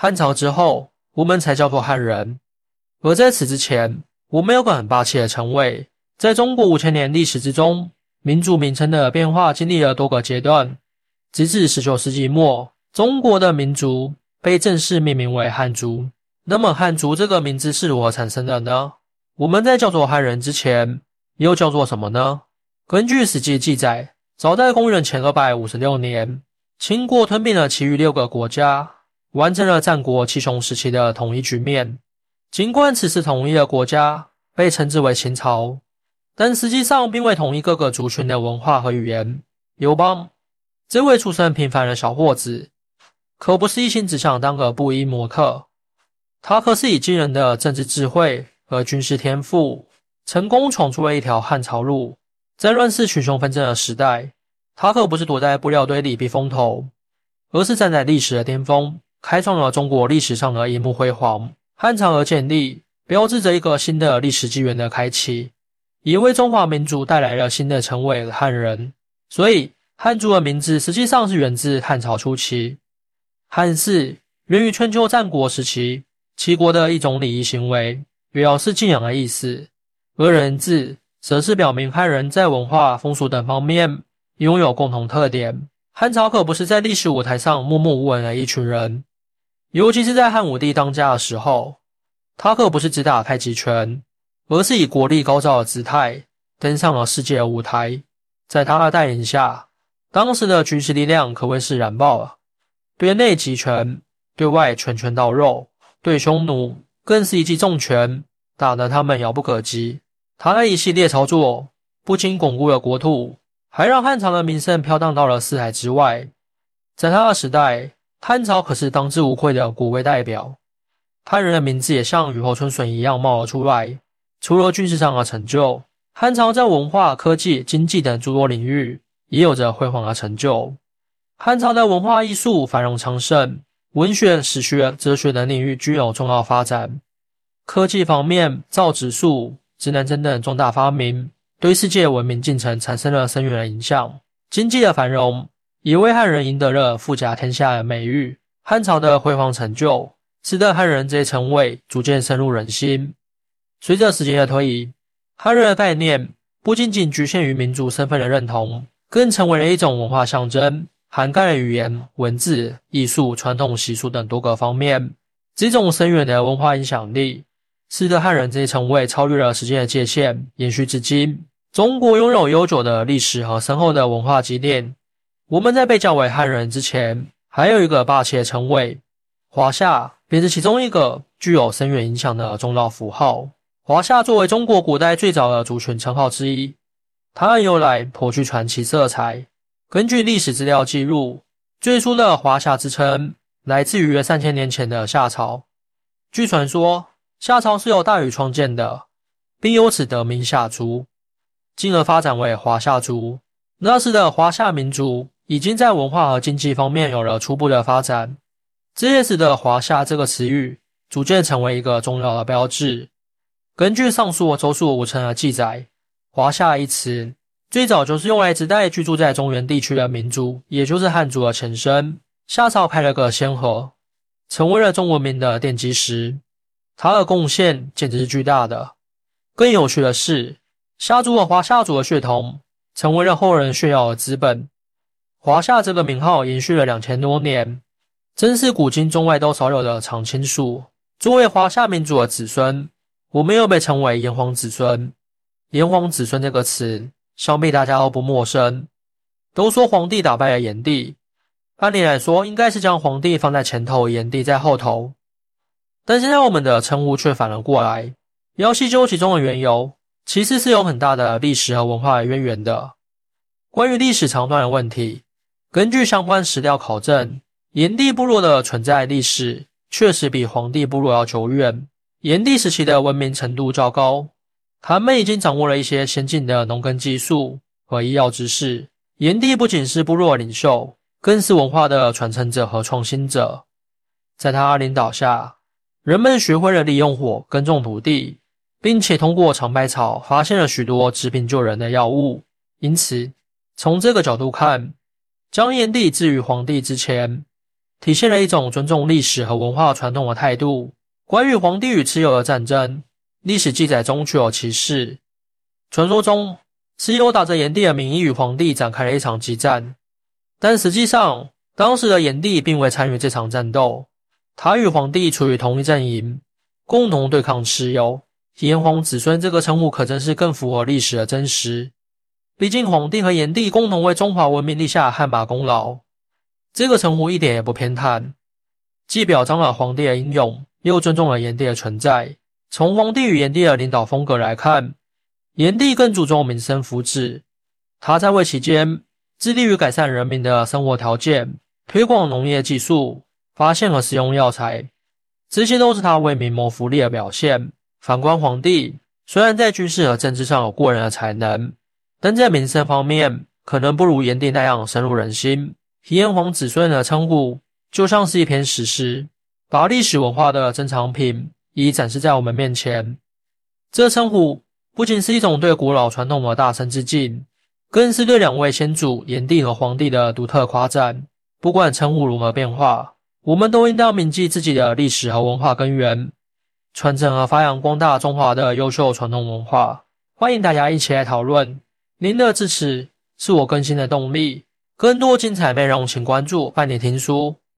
汉朝之后，我们才叫做汉人。而在此之前，我们有个很霸气的称谓。在中国五千年历史之中，民族名称的变化经历了多个阶段，直至十九世纪末，中国的民族被正式命名为汉族。那么，汉族这个名字是如何产生的呢？我们在叫做汉人之前，又叫做什么呢？根据《史记》记载，早在公元前二百五十六年，秦国吞并了其余六个国家，完成了战国七雄时期的统一局面。尽管此次统一的国家被称之为秦朝，但实际上并未统一各个族群的文化和语言。刘邦这位出身平凡的小伙子，可不是一心只想当个布衣模特，他可是以惊人的政治智慧和军事天赋，成功闯出了一条汉朝路。在乱世群雄纷争的时代，他可不是躲在布料堆里避风头，而是站在历史的巅峰，开创了中国历史上的一幕辉煌。汉朝的建立，标志着一个新的历史纪元的开启，也为中华民族带来了新的称谓——汉人。所以，汉族的名字实际上是源自汉朝初期。汉氏源于春秋战国时期齐国的一种礼仪行为，表示敬仰的意思；而人字则是表明汉人在文化、风俗等方面拥有共同特点。汉朝可不是在历史舞台上默默无闻的一群人。尤其是在汉武帝当家的时候，他可不是只打太极拳，而是以国力高照的姿态登上了世界舞台。在他的带领下，当时的军事力量可谓是燃爆了，对内集权，对外拳拳到肉，对匈奴更是一记重拳，打得他们遥不可及。他的一系列操作不仅巩固了国土，还让汉朝的名声飘荡到了四海之外。在他的时代。汉朝可是当之无愧的国威代表，汉人的名字也像雨后春笋一样冒了出来。除了军事上的成就，汉朝在文化、科技、经济等诸多领域也有着辉煌的成就。汉朝的文化艺术繁荣昌盛，文学、史学、哲学等领域具有重要发展。科技方面，造纸术、智能针等重大发明，对世界文明进程产生了深远的影响。经济的繁荣。也为汉人赢得了富甲天下的美誉。汉朝的辉煌成就，使得汉人这一称谓逐渐深入人心。随着时间的推移，汉人的概念不仅仅局限于民族身份的认同，更成为了一种文化象征，涵盖了语言、文字、艺术、传统习俗等多个方面。这种深远的文化影响力，使得汉人这一称谓超越了时间的界限，延续至今。中国拥有悠久的历史和深厚的文化积淀。我们在被叫为汉人之前，还有一个霸气的称谓“华夏”，便是其中一个具有深远影响的重要符号。华夏作为中国古代最早的族群称号之一，它的由来颇具传奇色彩。根据历史资料记录，最初的华夏之称来自于约三千年前的夏朝。据传说，夏朝是由大禹创建的，并由此得名夏族，进而发展为华夏族。那时的华夏民族。已经在文化和经济方面有了初步的发展，这也使得“华夏”这个词语逐渐成为一个重要的标志。根据上述《周述五成》的记载，“华夏”一词最早就是用来指代居住在中原地区的民族，也就是汉族的前身。夏朝开了个先河，成为了中文明的奠基石，它的贡献简直是巨大的。更有趣的是，夏族和华夏族的血统成为了后人炫耀的资本。华夏这个名号延续了两千多年，真是古今中外都少有的常青树。作为华夏民族的子孙，我们又被称为炎黄子孙。炎黄子孙这个词，想必大家都不陌生。都说皇帝打败了炎帝，按理来说应该是将皇帝放在前头，炎帝在后头。但现在我们的称呼却反了过来。要细究其中的缘由，其实是有很大的历史和文化渊源的。关于历史长短的问题。根据相关史料考证，炎帝部落的存在历史确实比黄帝部落要久远。炎帝时期的文明程度较高，他们已经掌握了一些先进的农耕技术和医药知识。炎帝不仅是部落领袖，更是文化的传承者和创新者。在他领导下，人们学会了利用火耕种土地，并且通过尝百草发现了许多治病救人的药物。因此，从这个角度看，将炎帝置于皇帝之前，体现了一种尊重历史和文化传统的态度。关于皇帝与蚩尤的战争，历史记载中确有其事。传说中，蚩尤打着炎帝的名义与皇帝展开了一场激战，但实际上，当时的炎帝并未参与这场战斗。他与皇帝处于同一阵营，共同对抗蚩尤。炎黄子孙这个称呼可真是更符合历史的真实。毕竟，皇帝和炎帝共同为中华文明立下汗马功劳，这个称呼一点也不偏袒，既表彰了皇帝的英勇。又尊重了炎帝的存在。从皇帝与炎帝的领导风格来看，炎帝更注重民生福祉。他在位期间，致力于改善人民的生活条件，推广农业技术，发现和使用药材，这些都是他为民谋福利的表现。反观皇帝，虽然在军事和政治上有过人的才能，但在民生方面可能不如炎帝那样深入人心。炎黄子孙的称呼就像是一篇史诗。把历史文化的珍藏品已展示在我们面前，这称呼不仅是一种对古老传统的大声致敬，更是对两位先祖炎帝和黄帝的独特夸赞。不管称呼如何变化，我们都应当铭记自己的历史和文化根源，传承和发扬光大中华的优秀传统文化。欢迎大家一起来讨论，您的支持是我更新的动力。更多精彩内容，请关注半点听书。